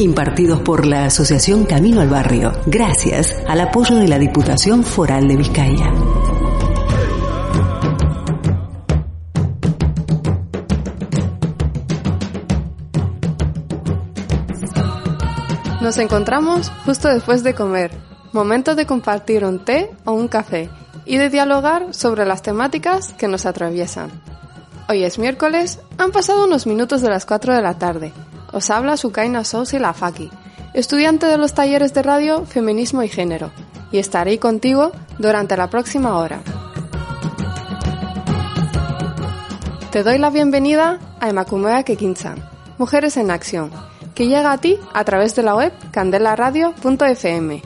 Impartidos por la Asociación Camino al Barrio, gracias al apoyo de la Diputación Foral de Vizcaya. Nos encontramos justo después de comer, momento de compartir un té o un café y de dialogar sobre las temáticas que nos atraviesan. Hoy es miércoles, han pasado unos minutos de las 4 de la tarde. Os habla Sukaina Sousi Lafaki, estudiante de los talleres de radio Feminismo y Género, y estaré contigo durante la próxima hora. Te doy la bienvenida a Emakumea Kekinsan, Mujeres en Acción, que llega a ti a través de la web candelaradio.fm.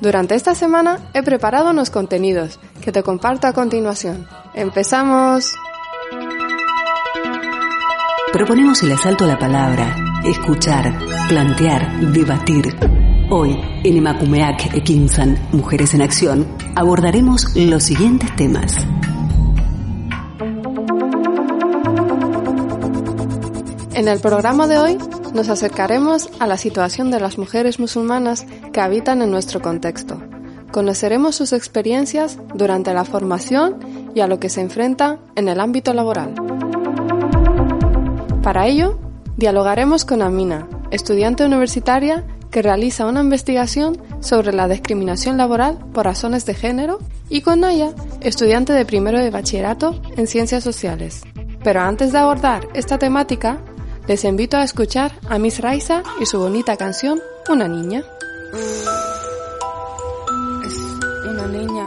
Durante esta semana he preparado unos contenidos que te comparto a continuación. ¡Empezamos! Proponemos el asalto a la palabra, escuchar, plantear, debatir. Hoy, en Emakumeak Ekinsan, Mujeres en Acción, abordaremos los siguientes temas. En el programa de hoy nos acercaremos a la situación de las mujeres musulmanas que habitan en nuestro contexto. Conoceremos sus experiencias durante la formación y a lo que se enfrenta en el ámbito laboral. Para ello, dialogaremos con Amina, estudiante universitaria que realiza una investigación sobre la discriminación laboral por razones de género, y con Naya, estudiante de primero de bachillerato en ciencias sociales. Pero antes de abordar esta temática, les invito a escuchar a Miss Raisa y su bonita canción Una niña. Es una niña.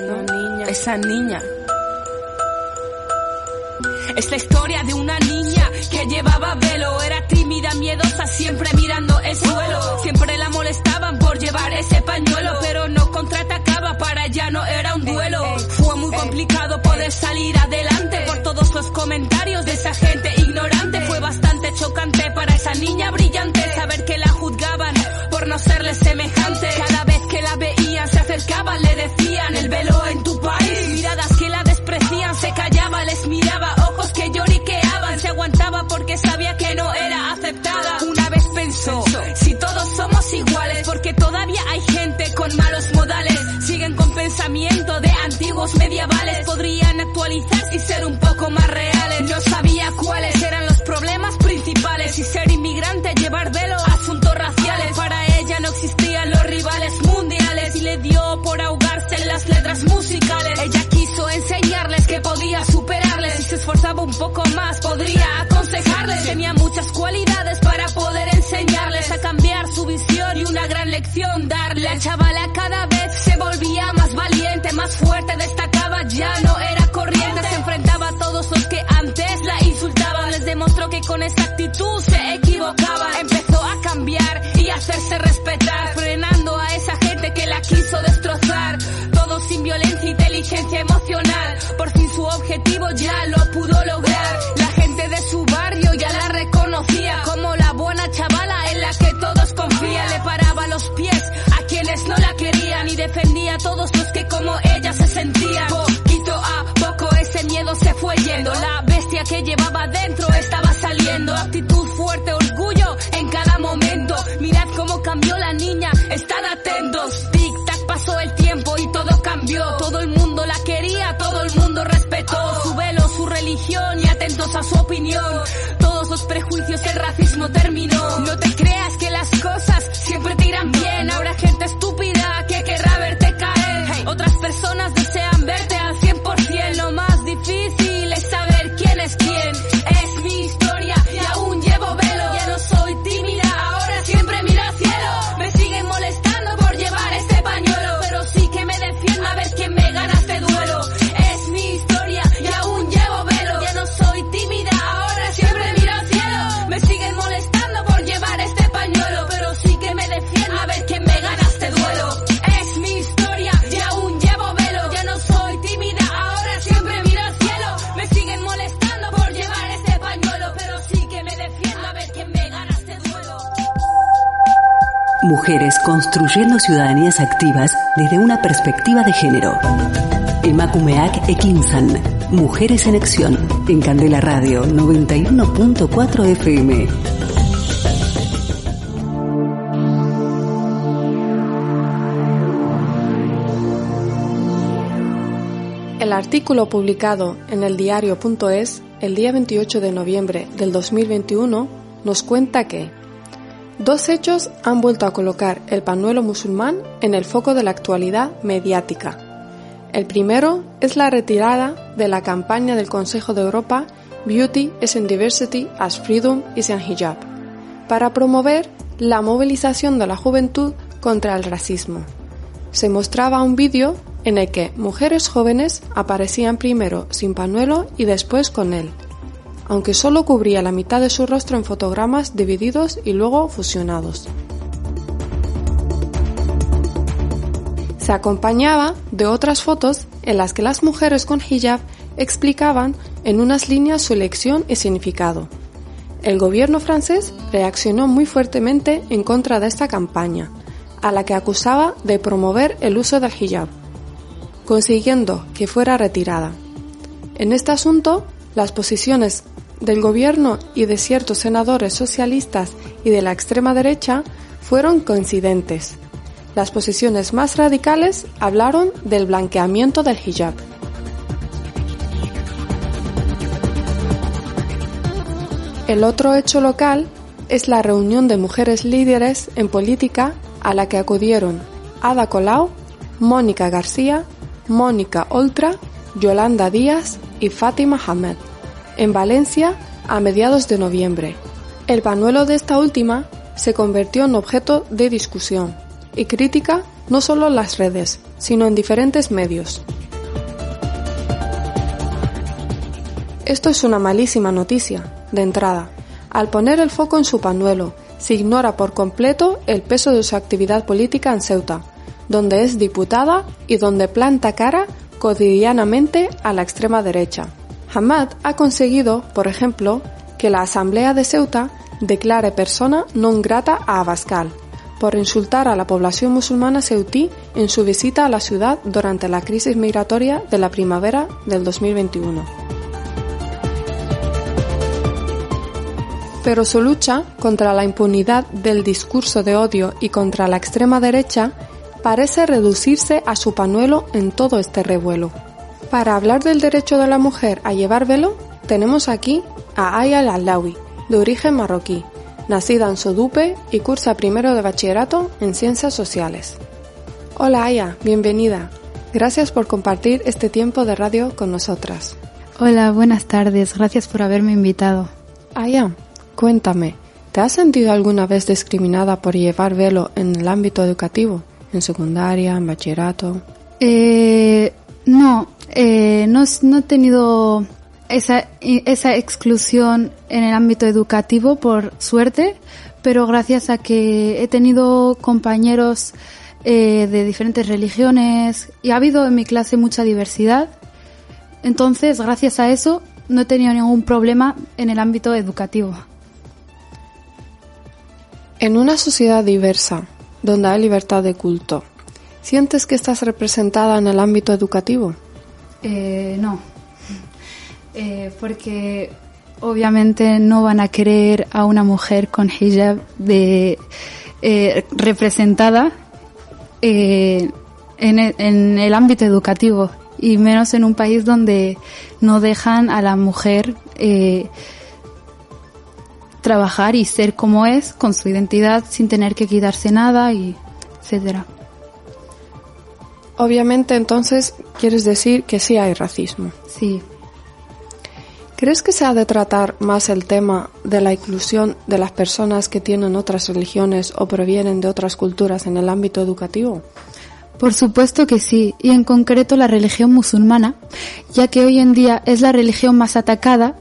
Una niña. Esa niña. Es la historia de una niña que llevaba velo, era tímida, miedosa, siempre mirando el suelo. Siempre la molestaban por llevar ese pañuelo, pero no contraatacaba, para ella no era un duelo. Fue muy complicado poder salir adelante por todos los comentarios de esa gente ignorante. Fue bastante chocante para esa niña brillante saber que la poco más, podría aconsejarles. Tenía muchas cualidades para poder enseñarles a cambiar su visión y una gran lección darle. La chavala cada vez se volvía más valiente, más fuerte, destacaba, ya no era corriente, se enfrentaba a todos los que antes la insultaban, les demostró que con esa actitud se equivocaba. Empezó a cambiar y hacerse respetar, frenando a esa gente que la quiso destrozar. Todo sin violencia, inteligencia emocional. Por fin su objetivo ya lo La bestia que llevaba dentro estaba saliendo. Actitud fuerte, orgullo en cada momento. Mirad cómo cambió la niña, estad atentos. Tic tac pasó el tiempo y todo cambió. Todo el mundo la quería, todo el mundo respetó su velo, su religión y atentos a su opinión. Todos los prejuicios, el racismo terminó. No te creas que las cosas Mujeres construyendo ciudadanías activas desde una perspectiva de género. Emakumeak Ekinsan. Mujeres en Acción. En Candela Radio 91.4 FM. El artículo publicado en el diario.es el día 28 de noviembre del 2021 nos cuenta que Dos hechos han vuelto a colocar el panuelo musulmán en el foco de la actualidad mediática. El primero es la retirada de la campaña del Consejo de Europa Beauty is in Diversity as Freedom is in Hijab, para promover la movilización de la juventud contra el racismo. Se mostraba un vídeo en el que mujeres jóvenes aparecían primero sin panuelo y después con él, aunque solo cubría la mitad de su rostro en fotogramas divididos y luego fusionados. Se acompañaba de otras fotos en las que las mujeres con hijab explicaban en unas líneas su elección y significado. El gobierno francés reaccionó muy fuertemente en contra de esta campaña, a la que acusaba de promover el uso del hijab, consiguiendo que fuera retirada. En este asunto, las posiciones del gobierno y de ciertos senadores socialistas y de la extrema derecha fueron coincidentes. Las posiciones más radicales hablaron del blanqueamiento del hijab. El otro hecho local es la reunión de mujeres líderes en política a la que acudieron Ada Colau, Mónica García, Mónica Oltra, Yolanda Díaz y Fátima Hamed en Valencia a mediados de noviembre. El panuelo de esta última se convirtió en objeto de discusión y crítica no solo en las redes, sino en diferentes medios. Esto es una malísima noticia, de entrada. Al poner el foco en su panuelo, se ignora por completo el peso de su actividad política en Ceuta, donde es diputada y donde planta cara cotidianamente a la extrema derecha. Hamad ha conseguido, por ejemplo, que la Asamblea de Ceuta declare persona non grata a Abascal por insultar a la población musulmana ceutí en su visita a la ciudad durante la crisis migratoria de la primavera del 2021. Pero su lucha contra la impunidad del discurso de odio y contra la extrema derecha parece reducirse a su panuelo en todo este revuelo. Para hablar del derecho de la mujer a llevar velo, tenemos aquí a Aya Alawi, de origen marroquí, nacida en Sodupe y cursa primero de bachillerato en Ciencias Sociales. Hola Aya, bienvenida. Gracias por compartir este tiempo de radio con nosotras. Hola, buenas tardes. Gracias por haberme invitado. Aya, cuéntame, ¿te has sentido alguna vez discriminada por llevar velo en el ámbito educativo? ¿En secundaria, en bachillerato? Eh, no, eh, no, he tenido esa, esa exclusión en el ámbito educativo por suerte, pero gracias a que he tenido compañeros eh, de diferentes religiones y ha habido en mi clase mucha diversidad, entonces gracias a eso no he tenido ningún problema en el ámbito educativo. En una sociedad diversa, donde hay libertad de culto, ¿sientes que estás representada en el ámbito educativo? Eh, no, eh, porque obviamente no van a querer a una mujer con hijab de, eh, representada en, el, en, el, ámbito educativo y menos en un país donde no dejan a la mujer trabajar y ser como es con su identidad sin tener que quitarse nada y etcétera. Obviamente entonces quieres decir que sí hay racismo. Sí. ¿Crees que se ha de tratar más el tema de la inclusión de las personas que tienen otras religiones o provienen de otras culturas en el ámbito educativo? Por supuesto que sí, y en concreto la religión musulmana, ya que hoy en día es la religión más atacada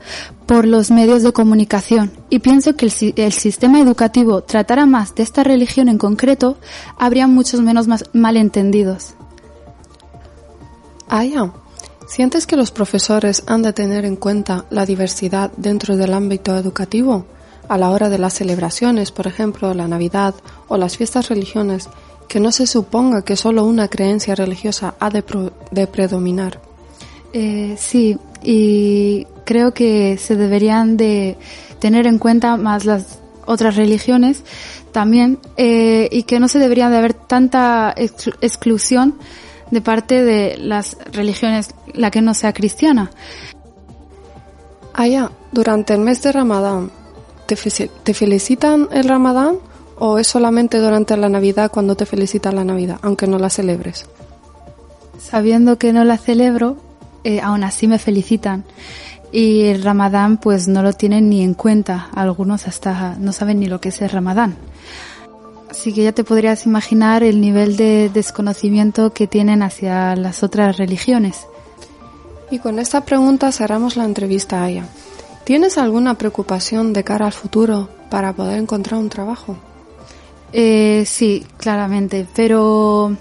por los medios de comunicación. Y pienso que el, el sistema educativo tratara más de esta religión en concreto, habría muchos menos malentendidos. Ah, ya. ¿Sientes que los profesores han de tener en cuenta la diversidad dentro del ámbito educativo? a la hora de las celebraciones, por ejemplo, la Navidad o las fiestas religiosas, que no se suponga que solo una creencia religiosa ha de, predominar. Eh, sí, y creo que se deberían de tener en cuenta más las otras religiones también eh, y que no se debería de haber tanta exclusión de parte de las religiones, la que no sea cristiana. Allá, durante el mes de Ramadán, ¿te, ¿te felicitan el Ramadán o es solamente durante la Navidad cuando te felicitan la Navidad, aunque no la celebres? Sabiendo que no la celebro, eh, aún así me felicitan. Y el Ramadán pues no lo tienen ni en cuenta. Algunos hasta no saben ni lo que es el Ramadán. Así que ya te podrías imaginar el nivel de desconocimiento que tienen hacia las otras religiones. Y con esta pregunta cerramos la entrevista a ella. ¿Tienes alguna preocupación de cara al futuro para poder encontrar un trabajo? Eh, sí, claramente, pero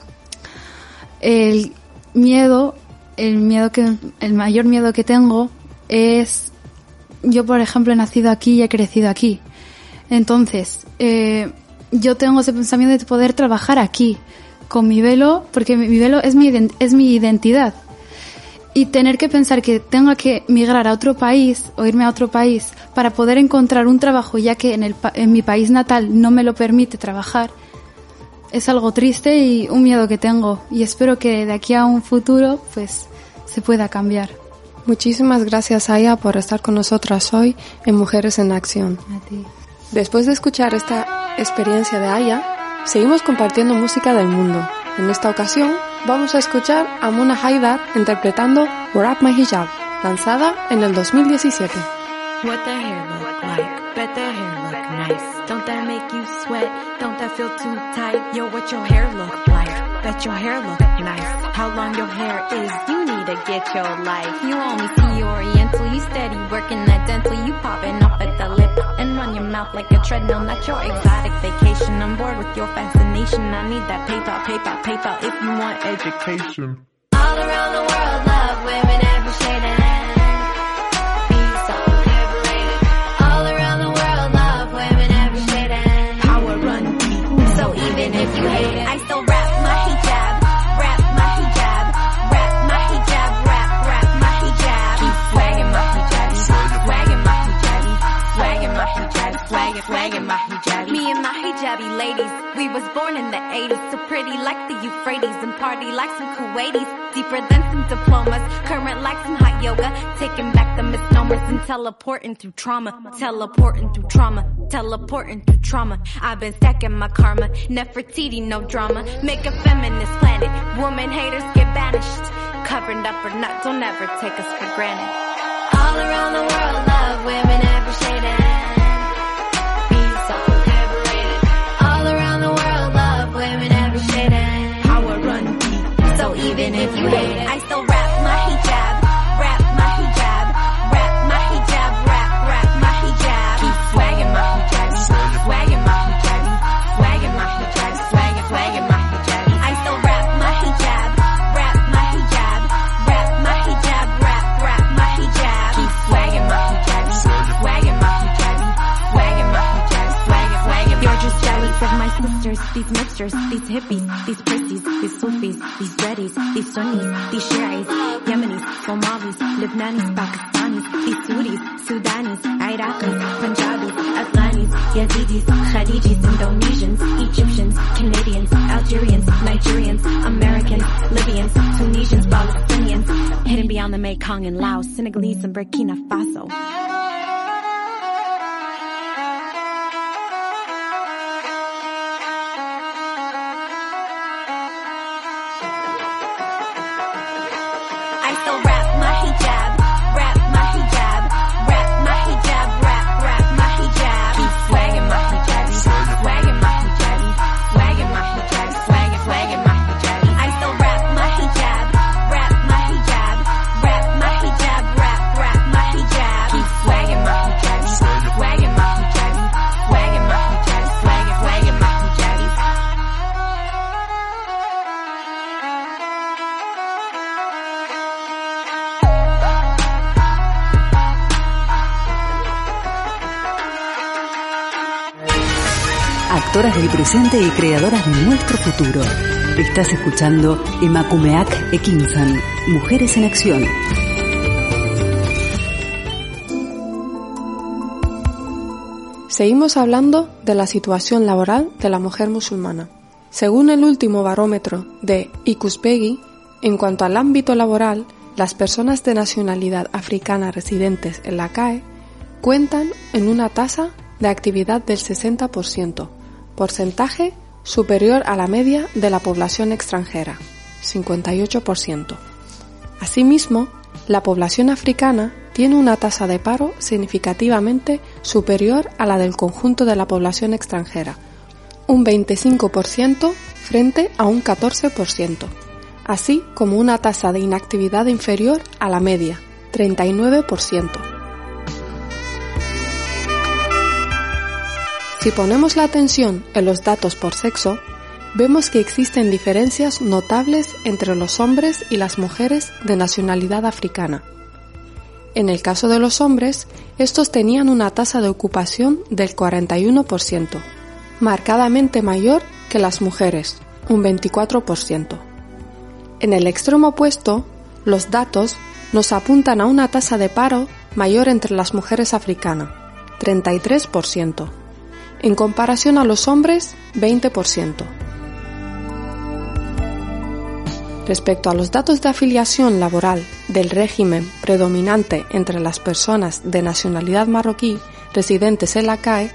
el miedo, el miedo que, el mayor miedo que tengo es, yo por ejemplo he nacido aquí y he crecido aquí, entonces eh, yo tengo ese pensamiento de poder trabajar aquí con mi velo, porque mi velo es mi es mi identidad y tener que pensar que tenga que migrar a otro país o irme a otro país para poder encontrar un trabajo ya que en, el, en mi país natal no me lo permite trabajar es algo triste y un miedo que tengo y espero que de aquí a un futuro pues se pueda cambiar. Muchísimas gracias Aya por estar con nosotras hoy en Mujeres en Acción. A ti. Después de escuchar esta experiencia de Aya, seguimos compartiendo música del mundo. En esta ocasión vamos a escuchar a Mona Haidar interpretando Wrap My Hijab, lanzada en el 2017. What the hair look like? Bet the hair look nice. Don't that make you sweat? Don't that feel too tight? Yo, what your hair look like? Bet your hair look nice. How long your hair is? You need to get your life. You only see Oriental. You steady working that dental. You popping up at the lip run your mouth like a treadmill. Not your exotic vacation. I'm bored with your fascination. I need that PayPal, PayPal, PayPal. If you want education. All around the world, love women every shade and Euphrates and party like some Kuwaitis. Deeper than some diplomas, current like some hot yoga. Taking back the misnomers and teleporting through trauma. Teleporting through trauma, teleporting through trauma. I've been stacking my karma, Nefertiti, no drama. Make a feminist planet, woman haters get banished. Covered up or not, don't ever take us for granted. All around the world, penetrate. These mixtures, these hippies, these prissies, these Sufis, these Reddies, these Sunnis, these Shiites, Yemenis, Somalis, Lebanese, Pakistanis, these Sudis, Sudanis, Iraqis, Punjabis, Afghanis, Yazidis, Khadijis, Indonesians, Egyptians, Canadians, Algerians, Nigerians, Americans, Libyans, Tunisians, Palestinians, hidden beyond the Mekong and Laos, Senegalese and Burkina Faso. Actoras del presente y creadoras de nuestro futuro. Estás escuchando Emakumeak Ekinsan, Mujeres en Acción. Seguimos hablando de la situación laboral de la mujer musulmana. Según el último barómetro de Ikuspegi, en cuanto al ámbito laboral, las personas de nacionalidad africana residentes en la CAE cuentan en una tasa de actividad del 60%, porcentaje superior a la media de la población extranjera, 58%. Asimismo, la población africana tiene una tasa de paro significativamente superior a la del conjunto de la población extranjera, un 25% frente a un 14%, así como una tasa de inactividad inferior a la media, 39%. Si ponemos la atención en los datos por sexo, vemos que existen diferencias notables entre los hombres y las mujeres de nacionalidad africana. En el caso de los hombres, estos tenían una tasa de ocupación del 41%, marcadamente mayor que las mujeres, un 24%. En el extremo opuesto, los datos nos apuntan a una tasa de paro mayor entre las mujeres africanas, 33%. En comparación a los hombres, 20%. Respecto a los datos de afiliación laboral del régimen predominante entre las personas de nacionalidad marroquí residentes en la CAE,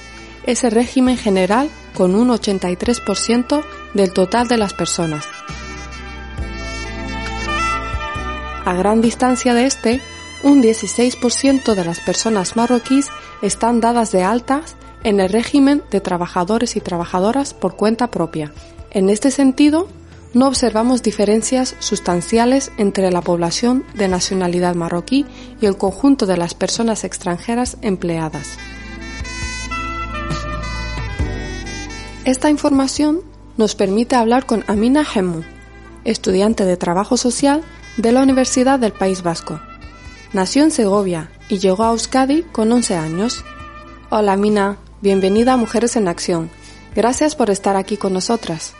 es el régimen general con un 83% del total de las personas. A gran distancia de este, un 16% de las personas marroquíes están dadas de altas en el régimen de trabajadores y trabajadoras por cuenta propia. En este sentido, no observamos diferencias sustanciales entre la población de nacionalidad marroquí y el conjunto de las personas extranjeras empleadas. Esta información nos permite hablar con Amina Hemu, estudiante de Trabajo Social de la Universidad del País Vasco. Nació en Segovia y llegó a Euskadi con 11 años. Hola Amina, bienvenida a Mujeres en Acción. Gracias por estar aquí con nosotras.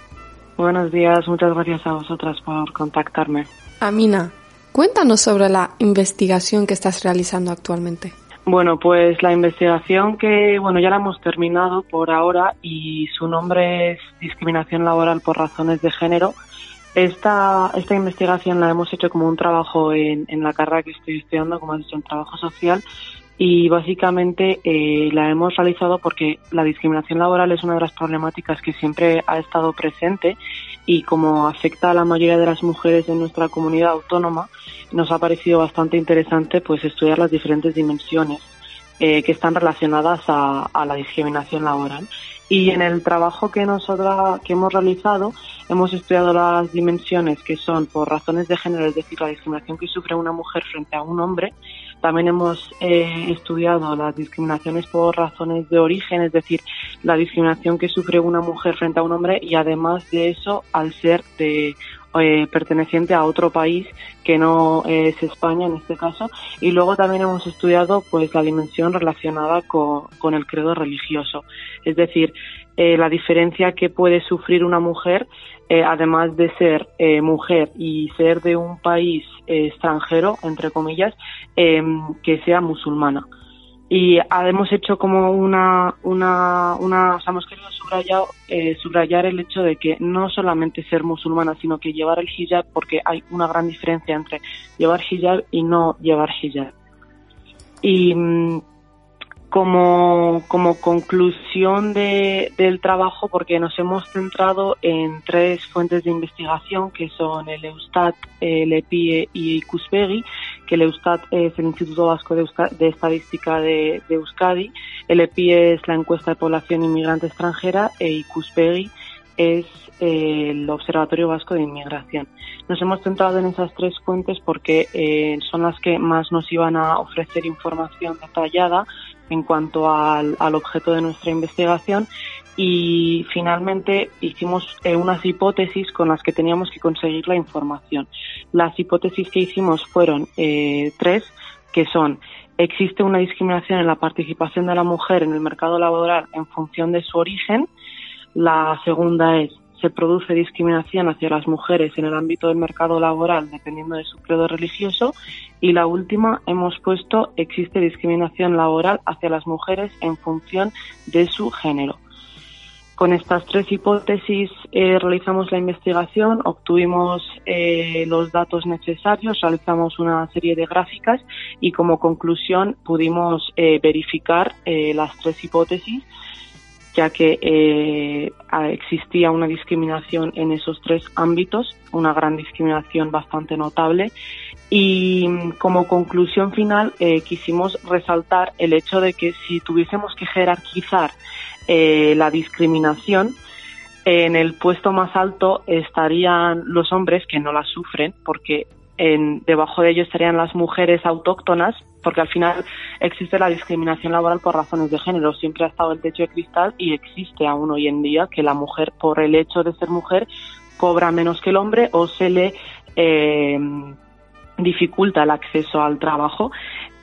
Buenos días, muchas gracias a vosotras por contactarme. Amina, cuéntanos sobre la investigación que estás realizando actualmente. Bueno, pues la investigación que, bueno, ya la hemos terminado por ahora y su nombre es Discriminación Laboral por Razones de Género. Esta, esta investigación la hemos hecho como un trabajo en, en la carrera que estoy estudiando, como has dicho, en trabajo social y básicamente eh, la hemos realizado porque la discriminación laboral es una de las problemáticas que siempre ha estado presente y como afecta a la mayoría de las mujeres de nuestra comunidad autónoma, nos ha parecido bastante interesante pues estudiar las diferentes dimensiones eh, que están relacionadas a, a la discriminación laboral. Y en el trabajo que nosotros que hemos realizado hemos estudiado las dimensiones que son por razones de género, es decir, la discriminación que sufre una mujer frente a un hombre. También hemos eh, estudiado las discriminaciones por razones de origen, es decir, la discriminación que sufre una mujer frente a un hombre y además de eso al ser de eh, perteneciente a otro país que no es España en este caso. Y luego también hemos estudiado pues la dimensión relacionada con, con el credo religioso. Es decir eh, la diferencia que puede sufrir una mujer eh, además de ser eh, mujer y ser de un país eh, extranjero entre comillas em, que sea musulmana y hemos hecho como una, una, una o sea, hemos querido subrayar, eh, subrayar el hecho de que no solamente ser musulmana, sino que llevar el hijab, porque hay una gran diferencia entre llevar hijab y no llevar hijab. Y mm, como, como conclusión de, del trabajo, porque nos hemos centrado en tres fuentes de investigación, que son el Eustat, el EPIE y Icuspegui, que el Eustat es el Instituto Vasco de, Euska- de Estadística de, de Euskadi, el EPIE es la encuesta de población inmigrante extranjera e Icuspegui es eh, el Observatorio Vasco de Inmigración. Nos hemos centrado en esas tres fuentes porque eh, son las que más nos iban a ofrecer información detallada en cuanto al, objeto de nuestra investigación y finalmente hicimos eh, unas hipótesis con las que teníamos que conseguir la información. Las hipótesis que hicimos fueron eh, tres, que son existe una discriminación en la participación de la mujer en el mercado laboral en función de su origen, La segunda es, se produce discriminación hacia las mujeres en el ámbito del mercado laboral dependiendo de su credo religioso. Y la última, hemos puesto, existe discriminación laboral hacia las mujeres en función de su género. Con estas tres hipótesis eh, realizamos la investigación, obtuvimos eh, los datos necesarios, realizamos una serie de gráficas y como conclusión pudimos eh, verificar las tres hipótesis ya que eh, existía una discriminación en esos tres ámbitos, una gran discriminación bastante notable. Y mm, como conclusión final eh, quisimos resaltar el hecho de que si tuviésemos que jerarquizar eh, la discriminación, en el puesto más alto estarían los hombres que no la sufren, porque en, debajo de ellos estarían las mujeres autóctonas, porque al final existe la discriminación laboral por razones de género. Siempre ha estado el techo de cristal y existe aún hoy en día que la mujer, por el hecho de ser mujer, cobra menos que el hombre o se le eh, dificulta el acceso al trabajo.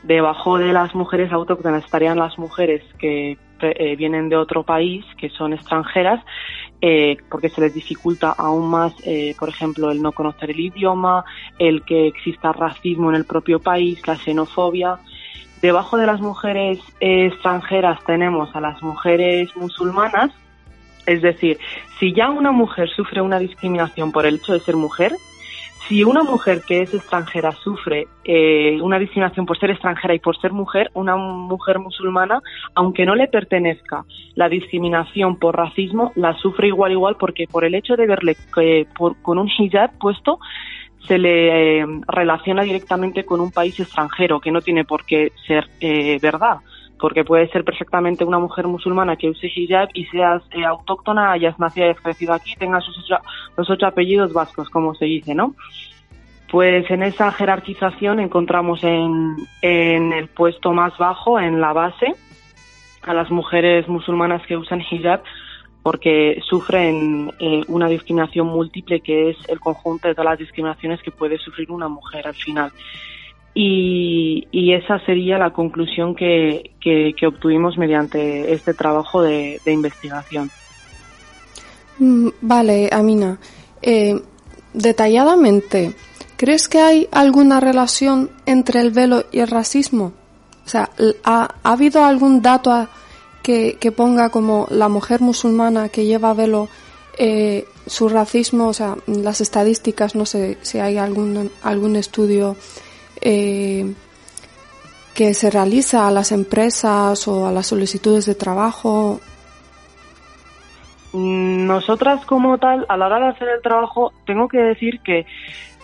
Debajo de las mujeres autóctonas estarían las mujeres que eh, vienen de otro país, que son extranjeras, eh, porque se les dificulta aún más, eh, por ejemplo, el no conocer el idioma, el que exista racismo en el propio país, la xenofobia. Debajo de las mujeres extranjeras tenemos a las mujeres musulmanas, es decir, si ya una mujer sufre una discriminación por el hecho de ser mujer, si una mujer que es extranjera sufre eh, una discriminación por ser extranjera y por ser mujer, una mujer musulmana, aunque no le pertenezca la discriminación por racismo, la sufre igual igual porque por el hecho de verle eh, por- con un hijab puesto, se le eh, relaciona directamente con un país extranjero, que no tiene por qué ser eh, verdad, porque puede ser perfectamente una mujer musulmana que use hijab y seas eh, autóctona, hayas nacido y hayas crecido aquí, tengas sus ocho- los ocho apellidos vascos, como se dice, ¿no? Pues en esa jerarquización encontramos en, en el puesto más bajo, en la base, a las mujeres musulmanas que usan hijab porque sufren eh, una discriminación múltiple que es el conjunto de todas las discriminaciones que puede sufrir una mujer al final. Y, y esa sería la conclusión que, que- obtuvimos mediante este trabajo de, investigación. Mm, Vale, Amina. Eh, detalladamente, ¿crees que hay alguna relación entre el velo y el racismo? O sea, ¿ha, ha habido algún dato que, que ponga como la mujer musulmana que lleva velo eh, su racismo? O sea, las estadísticas, no sé si hay algún, algún estudio eh, que se realiza a las empresas o a las solicitudes de trabajo. Mm, Nosotras como tal, a la hora de hacer el trabajo, tengo que decir que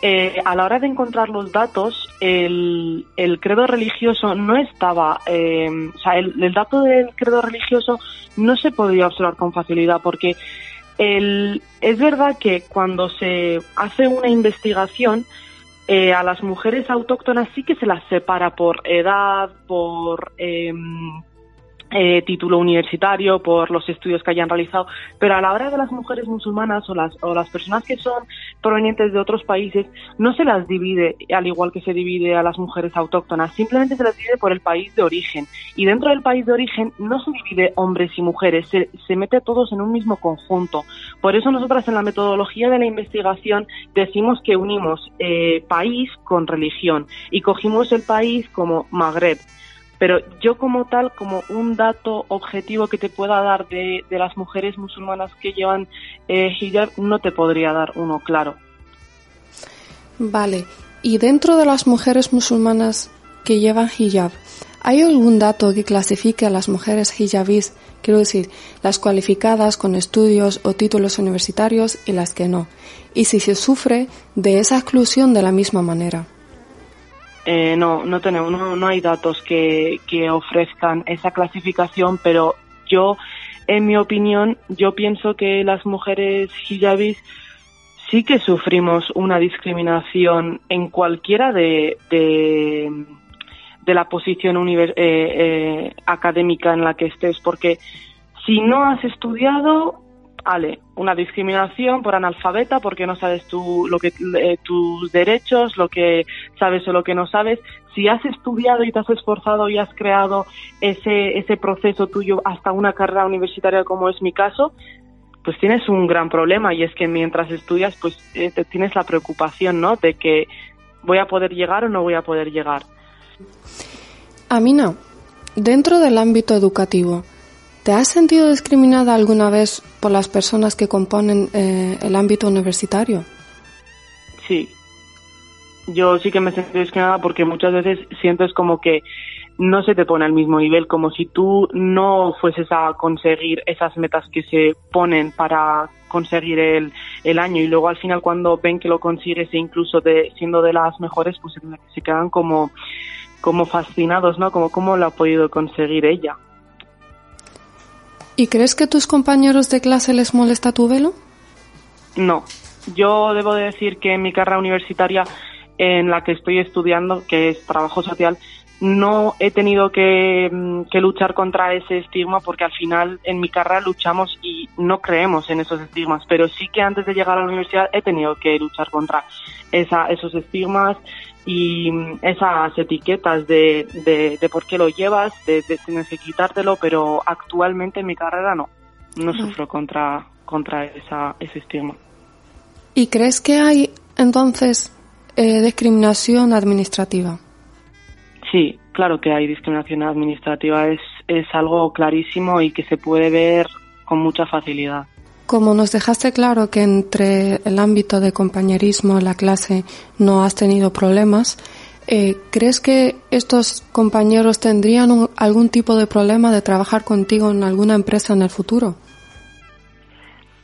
eh, a la hora de encontrar los datos, el, el credo religioso no estaba, eh, o sea, el, el dato del credo religioso no se podía observar con facilidad porque el, es verdad que cuando se hace una investigación, eh, a las mujeres autóctonas sí que se las separa por edad, por em, eh, título universitario, por los estudios que hayan realizado, pero a la hora de las mujeres musulmanas o las, o las personas que son provenientes de otros países, no se las divide al igual que se divide a las mujeres autóctonas, simplemente se las divide por el país de origen. Y dentro del país de origen no se divide hombres y mujeres, se, se mete todos en un mismo conjunto. Por eso nosotras en la metodología de la investigación decimos que unimos eh, país con religión y cogimos el país como Magreb. Pero yo como tal, como un dato objetivo que te pueda dar de, las mujeres musulmanas que llevan eh, hijab, no te podría dar uno claro. Vale, y dentro de las mujeres musulmanas que llevan hijab, ¿hay algún dato que clasifique a las mujeres hijabís, quiero decir, las cualificadas con estudios o títulos universitarios y las que no? Y si se sufre de esa exclusión de la misma manera. Eh, no, no tenemos, no, no hay datos que, que ofrezcan esa clasificación, pero yo, en mi opinión, yo pienso que las mujeres hijabis sí que sufrimos una discriminación en cualquiera de, de, la posición univer- eh, eh, académica en la que estés, porque si no has estudiado, vale, una discriminación por analfabeta porque no sabes tú lo que eh, tus derechos, lo que sabes o lo que no sabes. Si has estudiado y te has esforzado y has creado ese ese proceso tuyo hasta una carrera universitaria como es mi caso, pues tienes un gran problema y es que mientras estudias, pues eh, tienes la preocupación, ¿no? De que voy a poder llegar o no voy a poder llegar. Amina, dentro del ámbito educativo, ¿te has sentido discriminada alguna vez por las personas que componen eh, el ámbito universitario? Sí. Yo sí que me sentido discriminada porque muchas veces siento es como que no se te pone al mismo nivel, como si tú no fueses a conseguir esas metas que se ponen para conseguir el, el año y luego al final cuando ven que lo consigues e incluso de, siendo de las mejores, pues se quedan como, como fascinados, ¿no? Como cómo lo ha podido conseguir ella. ¿Y crees que a tus compañeros de clase les molesta tu velo? No, yo debo de decir que en mi carrera universitaria en la que estoy estudiando, que es trabajo social, no he tenido que, mm, que, luchar contra ese estigma porque al final en mi carrera luchamos y no creemos en esos estigmas, pero sí que antes de llegar a la universidad he tenido que luchar contra esa, esos estigmas y mm, esas etiquetas de, de, de por qué lo llevas, de, de, tienes que quitártelo, pero actualmente en mi carrera no, no sufro contra, contra esa, ese estigma. ¿Y crees que hay entonces eh, discriminación administrativa? Sí, claro que hay discriminación administrativa, es, es algo clarísimo y que se puede ver con mucha facilidad. Como nos dejaste claro que entre el ámbito de compañerismo la clase no has tenido problemas, eh, ¿crees que estos compañeros tendrían un, algún tipo de problema de trabajar contigo en alguna empresa en el futuro?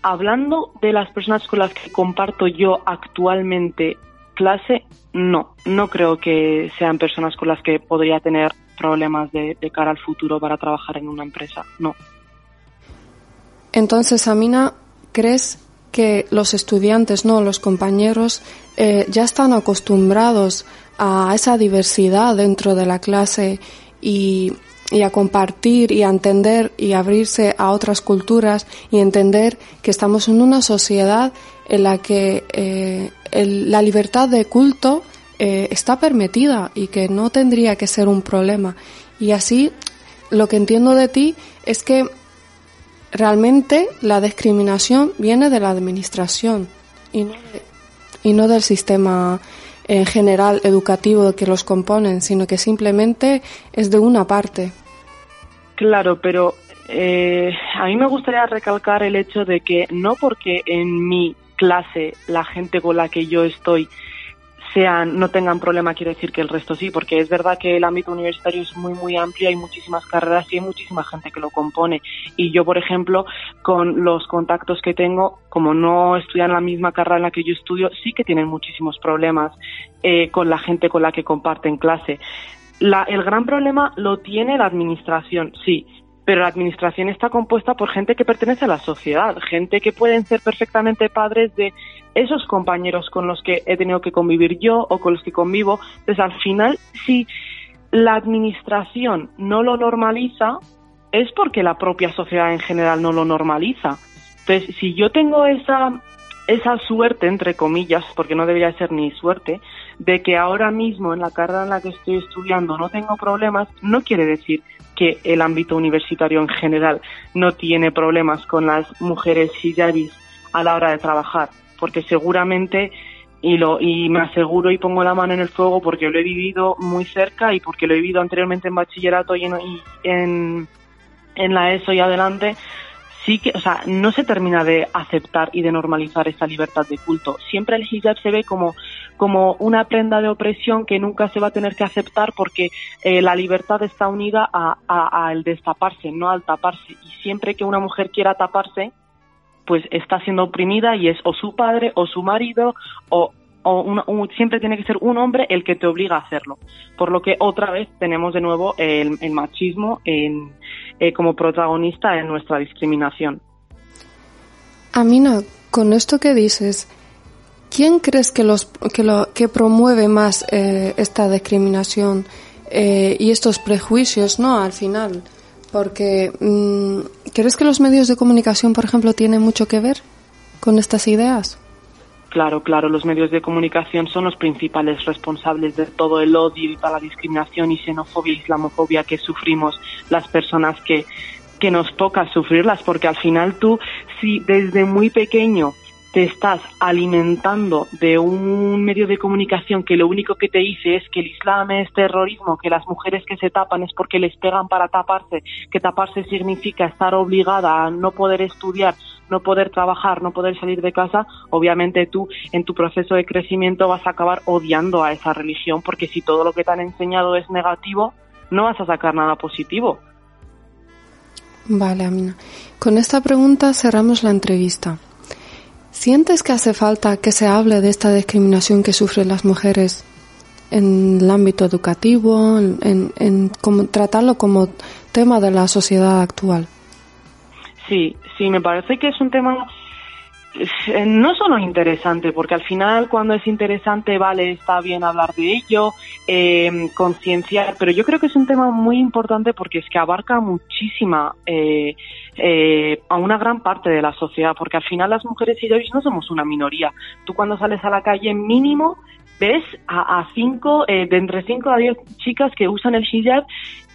Hablando de las personas con las que comparto yo actualmente clase, no, no creo que sean personas con las que podría tener problemas de, cara al futuro para trabajar en una empresa, no. Entonces, Amina, ¿crees que los estudiantes, no, los compañeros, eh, ya están acostumbrados a esa diversidad dentro de la clase y, y a compartir y a entender y abrirse a otras culturas y entender que estamos en una sociedad en la que eh, la libertad de culto eh, está permitida y que no tendría que ser un problema. Y así, lo que entiendo de ti es que realmente la discriminación viene de la administración y no, de, y no del sistema en general educativo que los componen, sino que simplemente es de una parte. Claro, pero eh, a mí me gustaría recalcar el hecho de que no porque en mi clase la gente con la que yo estoy sean no tengan problema quiere decir que el resto sí porque es verdad que el ámbito universitario es muy muy amplio hay muchísimas carreras y hay muchísima gente que lo compone. Y yo por ejemplo con los contactos que tengo como no estudian la misma carrera en la que yo estudio sí que tienen muchísimos problemas eh, con la gente con la que comparten clase la, el gran problema lo tiene la administración sí pero la administración está compuesta por gente que pertenece a la sociedad, gente que pueden ser perfectamente padres de esos compañeros con los que he tenido que convivir yo o con los que convivo. Entonces, al final, si la administración no lo normaliza, es porque la propia sociedad en general no lo normaliza. Entonces, si yo tengo esa, esa suerte, entre comillas, porque no debería ser ni suerte, de que ahora mismo en la carrera en la que estoy estudiando no tengo problemas, no quiere decir que el ámbito universitario en general no tiene problemas con las mujeres hijabis a la hora de trabajar, porque seguramente y lo y me aseguro y pongo la mano en el fuego porque lo he vivido muy cerca y porque lo he vivido anteriormente en bachillerato y y en, en la ESO y adelante sí que, o sea, no se termina de aceptar y de normalizar esa libertad de culto. Siempre el hijab se ve como, como una prenda de opresión que nunca se va a tener que aceptar porque eh, la libertad está unida a, a, destaparse, no al taparse. Y siempre que una mujer quiera taparse, pues está siendo oprimida y es o su padre o su marido o o siempre tiene que ser un hombre el que te obliga a hacerlo. Por lo que otra vez tenemos de nuevo el, el machismo en, eh, como protagonista en nuestra discriminación. Amina, con esto que dices, ¿quién crees que, los, que, lo, que promueve más eh, esta discriminación eh, y estos prejuicios, no, al final? Porque, mmm, ¿crees que los medios de comunicación, por ejemplo, tienen mucho que ver con estas ideas? Claro, claro, los medios de comunicación son los principales responsables de todo el odio y toda la discriminación y xenofobia y islamofobia que sufrimos las personas que que nos toca sufrirlas, porque al final tú, si desde muy pequeño te estás alimentando de un medio de comunicación que lo único que te dice es que el Islam es terrorismo, que las mujeres que se tapan es porque les pegan para taparse, que taparse significa estar obligada a no poder estudiar, no poder trabajar, no poder salir de casa, obviamente tú en tu proceso de crecimiento vas a acabar odiando a esa religión porque si todo lo que te han enseñado es negativo, no vas a sacar nada positivo. Vale, Amina. Con esta pregunta cerramos la entrevista. ¿Sientes que hace falta que se hable de esta discriminación que sufren las mujeres en el ámbito educativo, en, como, tratarlo como tema de la sociedad actual? Sí, sí, me parece que es un tema no solo interesante, porque al final cuando es interesante, vale, está bien hablar de ello, eh, concienciar, pero yo creo que es un tema muy importante porque es que abarca muchísima, eh, eh, a una gran parte de la sociedad, porque al final las mujeres y yo no somos una minoría. Tú cuando sales a la calle mínimo ves a, a cinco, eh, de entre cinco a diez chicas que usan el hijab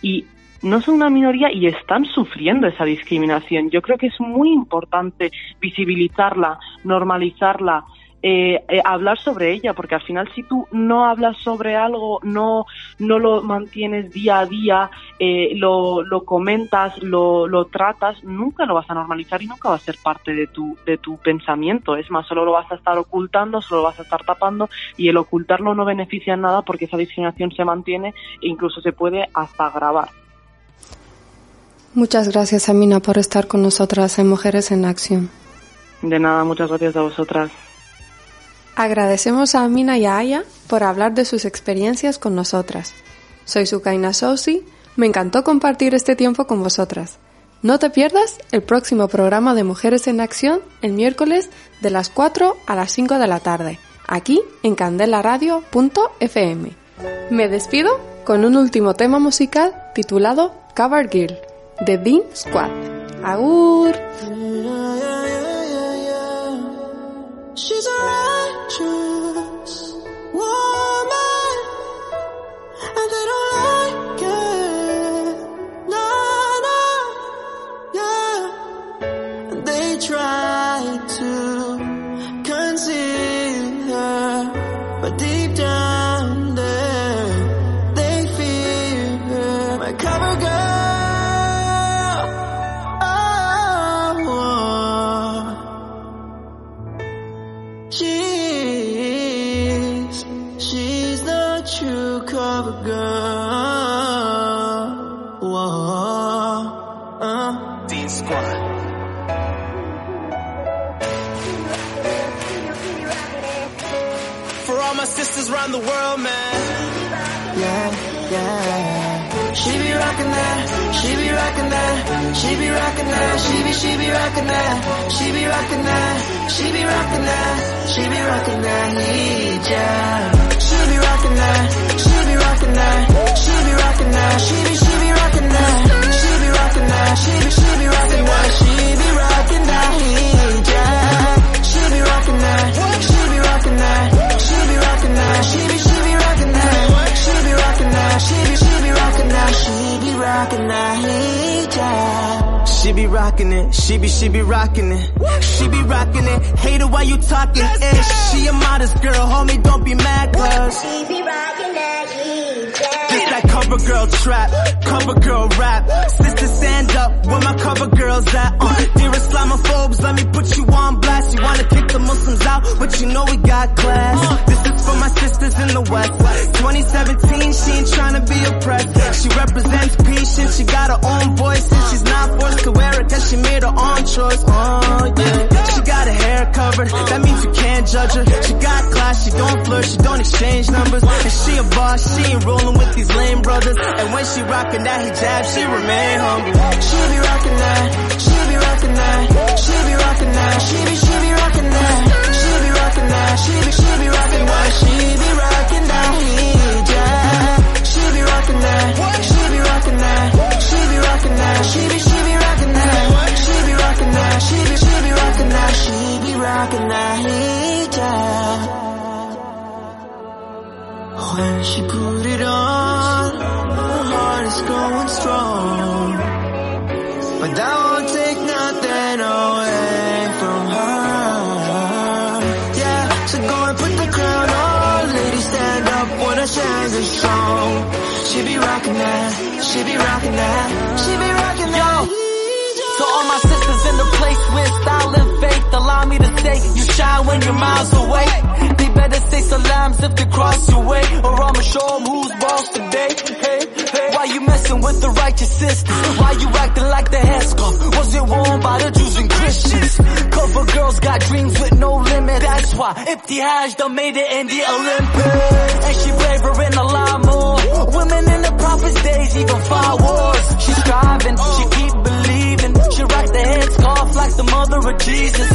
y no son una minoría y están sufriendo esa discriminación. Yo creo que es muy importante visibilizarla, normalizarla, eh, eh, hablar sobre ella, porque al final si tú no hablas sobre algo, no, no lo mantienes día a día, eh, lo, lo comentas, lo, lo tratas, nunca lo vas a normalizar y nunca va a ser parte de tu, de tu pensamiento. Es más, solo lo vas a estar ocultando, solo lo vas a estar tapando y el ocultarlo no beneficia en nada porque esa discriminación se mantiene e incluso se puede hasta agravar. Muchas gracias, Amina, por estar con nosotras en Mujeres en Acción. De nada, muchas gracias a vosotras. Agradecemos a Amina y a Aya por hablar de sus experiencias con nosotras. Soy Sukaina Sousi, me encantó compartir este tiempo con vosotras. No te pierdas el próximo programa de Mujeres en Acción el miércoles de las 4 a las 5 de la tarde, aquí en candelaradio.fm. Me despido con un último tema musical titulado Cover Girl de Dean Squad. ¡Agur! She be, she be rocking it. She be rocking it, hater why you talking eh? ish. She a modest girl, homie, don't be mad cause. She be rocking cover girl trap, cover girl rap. Sisters stand up, where my cover girls at? Uh, dear Islamophobes, let me put you on blast. You wanna kick the Muslims out, but you know we got class. This is for my sisters in the West. 2017, she ain't tryna be oppressed. She represents peace and she got her own voice and she's not forced to wear it cause she made her own choice. Oh yeah. She got her hair covered, that means you can't judge her. She got class, she don't flirt, she don't exchange numbers. And she a boss, she ain't rolling with these lame brothers. And when she rockin' that hijab, she remain humble. She be rockin' that, she be rockin' that, she be rockin' that, she be, she be miles away. They better say salams if they cross your way, or I'ma show 'em who's boss today. Hey, hey, why you messing with the righteous sisters? Why you acting like the headscarf Was it worn by the Jews and Christians? Cover girls got dreams with no limit. That's why the Hajj done made it in the Olympics, and she braver in a lot more. Women in the prophet's days even fought wars. She's striving, she keep believing. She rock the headscarf like the mother of Jesus,